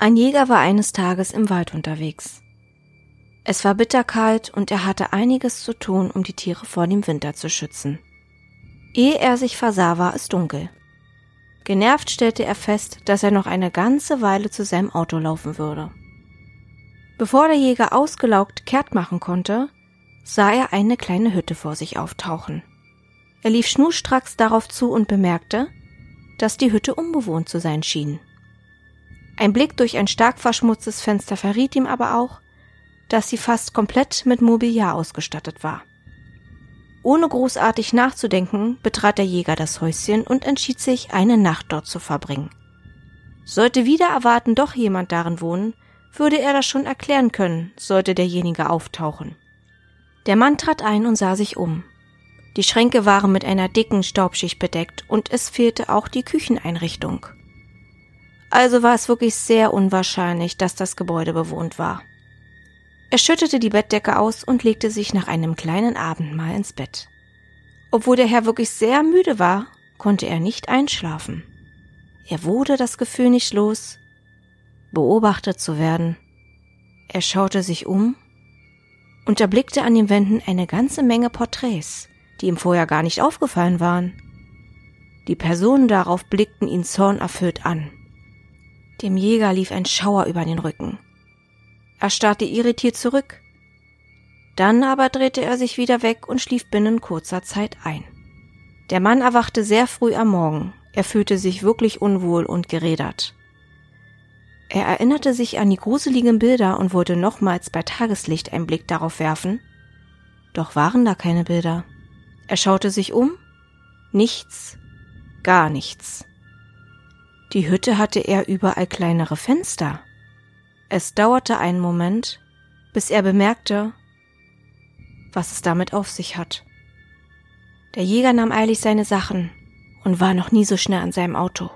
Ein Jäger war eines Tages im Wald unterwegs. Es war bitterkalt und er hatte einiges zu tun, um die Tiere vor dem Winter zu schützen. Ehe er sich versah, war es dunkel. Genervt stellte er fest, dass er noch eine ganze Weile zu seinem Auto laufen würde. Bevor der Jäger ausgelaugt kehrt machen konnte, sah er eine kleine Hütte vor sich auftauchen. Er lief schnurstracks darauf zu und bemerkte, dass die Hütte unbewohnt zu sein schien. Ein Blick durch ein stark verschmutztes Fenster verriet ihm aber auch, dass sie fast komplett mit Mobiliar ausgestattet war. Ohne großartig nachzudenken, betrat der Jäger das Häuschen und entschied sich, eine Nacht dort zu verbringen. Sollte wieder erwarten doch jemand darin wohnen, würde er das schon erklären können, sollte derjenige auftauchen. Der Mann trat ein und sah sich um. Die Schränke waren mit einer dicken Staubschicht bedeckt und es fehlte auch die Kücheneinrichtung. Also war es wirklich sehr unwahrscheinlich, dass das Gebäude bewohnt war. Er schüttete die Bettdecke aus und legte sich nach einem kleinen Abendmahl ins Bett. Obwohl der Herr wirklich sehr müde war, konnte er nicht einschlafen. Er wurde das Gefühl nicht los, beobachtet zu werden. Er schaute sich um und erblickte an den Wänden eine ganze Menge Porträts, die ihm vorher gar nicht aufgefallen waren. Die Personen darauf blickten ihn zornerfüllt an. Dem Jäger lief ein Schauer über den Rücken. Er starrte irritiert zurück. Dann aber drehte er sich wieder weg und schlief binnen kurzer Zeit ein. Der Mann erwachte sehr früh am Morgen. Er fühlte sich wirklich unwohl und gerädert. Er erinnerte sich an die gruseligen Bilder und wollte nochmals bei Tageslicht einen Blick darauf werfen. Doch waren da keine Bilder. Er schaute sich um. Nichts. Gar nichts. Die Hütte hatte er überall kleinere Fenster. Es dauerte einen Moment, bis er bemerkte, was es damit auf sich hat. Der Jäger nahm eilig seine Sachen und war noch nie so schnell an seinem Auto.